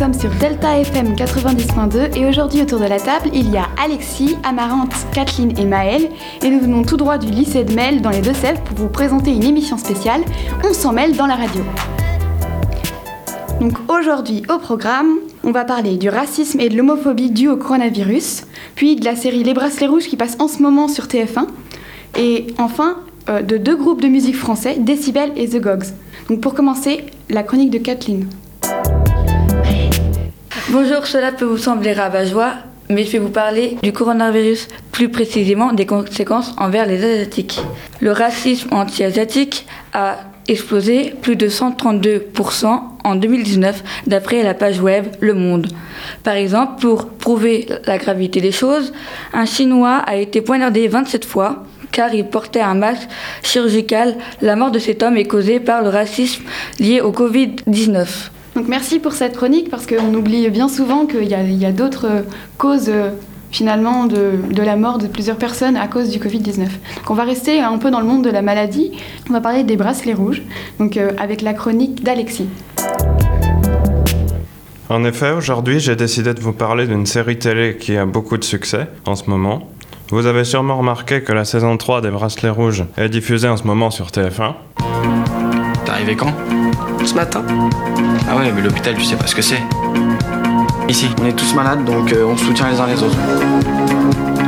sommes sur Delta FM 90.2 et aujourd'hui autour de la table, il y a Alexis, Amarante, Kathleen et Maëlle et nous venons tout droit du lycée de Mel dans les Deux-Sèvres pour vous présenter une émission spéciale On s'en mêle dans la radio. Donc aujourd'hui au programme, on va parler du racisme et de l'homophobie due au coronavirus, puis de la série Les Bracelets Rouges qui passe en ce moment sur TF1 et enfin euh, de deux groupes de musique français, Decibel et The Gogs. Donc pour commencer, la chronique de Kathleen. Bonjour, cela peut vous sembler rabat-joie, mais je vais vous parler du coronavirus, plus précisément des conséquences envers les Asiatiques? Le racisme anti-asiatique a explosé plus de 132% en 2019 d'après la page web Le Monde. Par exemple, pour prouver la gravité des choses, un Chinois a été poignardé 27 fois car il portait un masque chirurgical. La mort de cet homme est causée par le racisme lié au Covid-19. Donc merci pour cette chronique parce qu'on oublie bien souvent qu'il y a, d'autres causes euh, finalement de, la mort de plusieurs personnes à cause du Covid-19. Donc on va rester un peu dans le monde de la maladie. On va parler des bracelets rouges, donc euh, avec la chronique d'Alexis. En effet, aujourd'hui, j'ai décidé de vous parler d'une série télé qui a beaucoup de succès en ce moment. Vous avez sûrement remarqué que la saison 3 des Bracelets Rouges est diffusée en ce moment sur TF1. T'es arrivé quand? Ce matin. Ah ouais, mais l'hôpital, tu sais pas ce que c'est. Ici. On est tous malades, donc euh, on se soutient les uns les autres.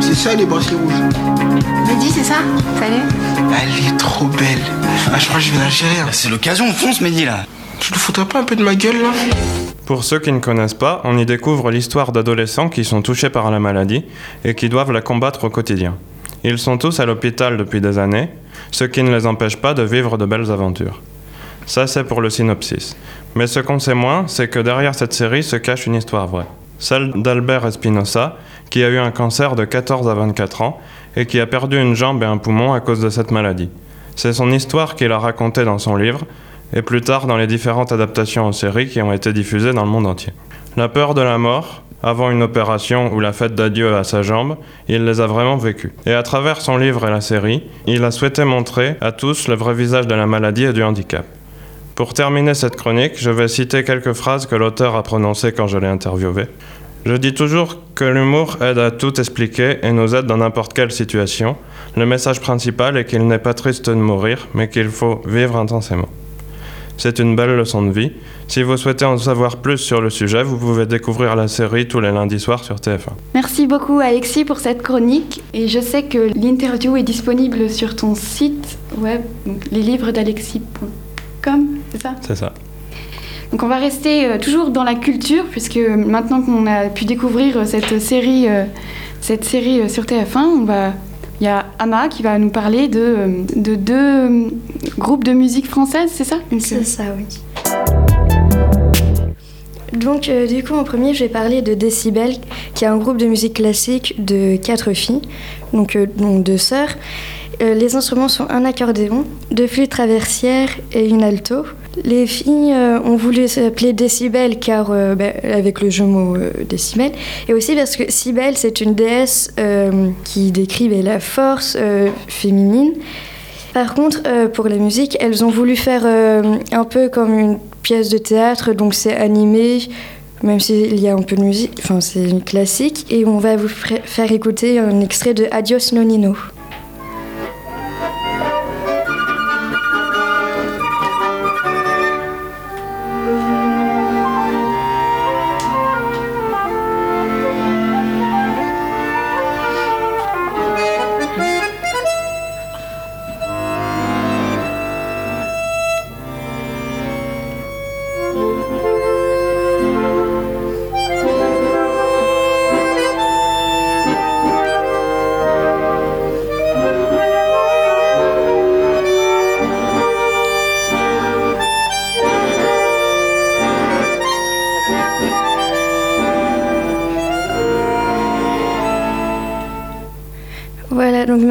C'est ça les bracelets rouges. Mehdi, c'est ça? Salut. Elle est trop belle. Ah, je crois que je vais la gérer. Hein. Bah, c'est l'occasion, fonce Mehdi là. Tu te foutrais pas un peu de ma gueule là? Pour ceux qui ne connaissent pas, on y découvre l'histoire d'adolescents qui sont touchés par la maladie et qui doivent la combattre au quotidien. Ils sont tous à l'hôpital depuis des années, ce qui ne les empêche pas de vivre de belles aventures. Ça, c'est pour le synopsis. Mais ce qu'on sait moins, c'est que derrière cette série se cache une histoire vraie. Celle d'Albert Espinosa, qui a eu un cancer de 14 à 24 ans et qui a perdu une jambe et un poumon à cause de cette maladie. C'est son histoire qu'il a racontée dans son livre, et plus tard dans les différentes adaptations en série qui ont été diffusées dans le monde entier. La peur de la mort, avant une opération ou la fête d'adieu à sa jambe, il les a vraiment vécues. Et à travers son livre et la série, il a souhaité montrer à tous le vrai visage de la maladie et du handicap. Pour terminer cette chronique, je vais citer quelques phrases que l'auteur a prononcées quand je l'ai interviewé. Je dis toujours que l'humour aide à tout expliquer et nous aide dans n'importe quelle situation. Le message principal est qu'il n'est pas triste de mourir, mais qu'il faut vivre intensément. C'est une belle leçon de vie. Si vous souhaitez en savoir plus sur le sujet, vous pouvez découvrir la série tous les lundis soirs sur TF1. Merci beaucoup Alexis pour cette chronique et je sais que l'interview est disponible sur ton site web, les livres c'est ça C'est ça. Donc on va rester euh, toujours dans la culture puisque maintenant qu'on a pu découvrir euh, cette série, euh, cette série sur TF1, on va il y a Ama qui va nous parler de, de deux groupes de musique française, c'est ça C'est ça, oui. Donc, euh, du coup, en premier, je vais parler de Decibel, qui est un groupe de musique classique de quatre filles, donc, euh, donc deux sœurs. Euh, les instruments sont un accordéon, deux flûtes traversières et une alto. Les filles euh, ont voulu s'appeler Décibel car euh, bah, avec le jeu mot décibel et aussi parce que Cybèle c'est une déesse qui décrivait la force féminine. Par contre, pour la musique, elles ont voulu faire un peu comme une pièce de théâtre, donc c'est animé, même s'il y a un peu de musique, enfin c'est classique, et on va vous faire écouter un extrait de Adios Nonino.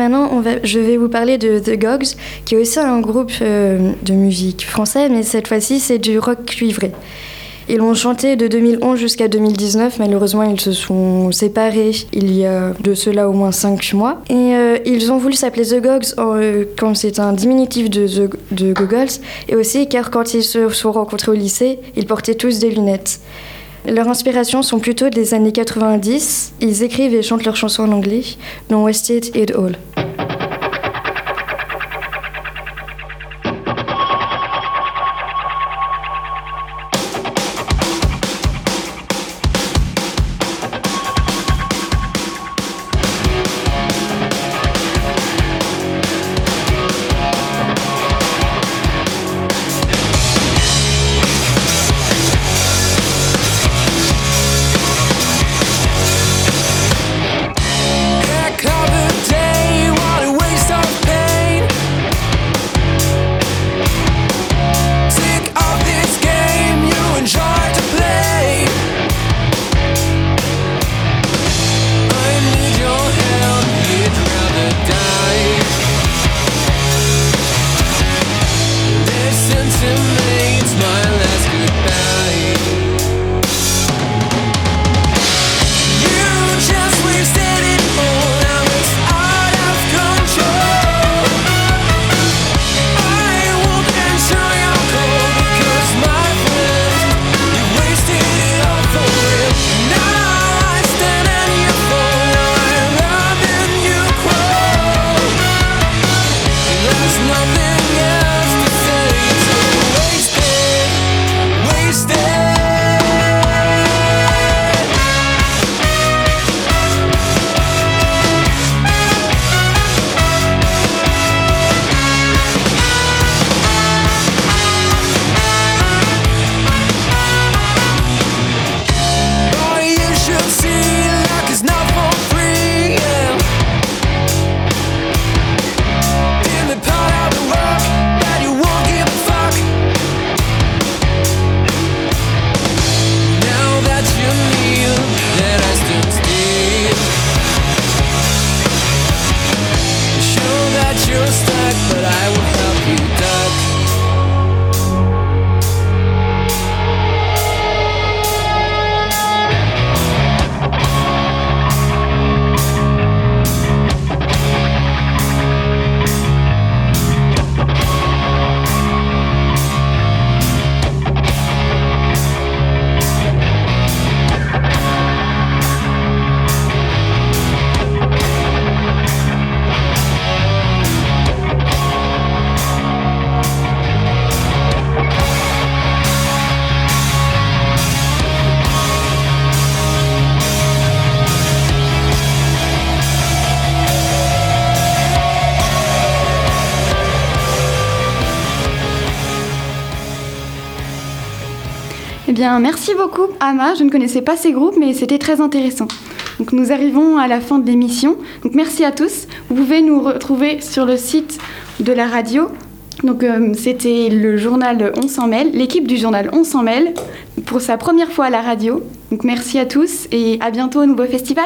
Maintenant, je vais vous parler de The Gogs, qui est aussi un groupe euh, de musique français, mais cette fois-ci, c'est du rock cuivré. Ils ont chanté de 2011 jusqu'à 2019. Malheureusement, ils se sont séparés il y a de cela au moins 5 mois. Et euh, ils ont voulu s'appeler The Gogs euh, quand c'est un diminutif de, The, de Googles. Et aussi car quand ils se sont rencontrés au lycée, ils portaient tous des lunettes. Leurs inspirations sont plutôt des années 90. Ils écrivent et chantent leurs chansons en anglais, dont Wasted It All. Merci beaucoup, Ama. Je ne connaissais pas ces groupes, mais c'était très intéressant. Donc, nous arrivons à la fin de l'émission. Donc, merci à tous. Vous pouvez nous retrouver sur le site de la radio. Donc, euh, c'était le journal On s'en mêle, l'équipe du journal On s'en mêle, pour sa première fois à la radio. Donc, merci à tous et à bientôt au nouveau festival.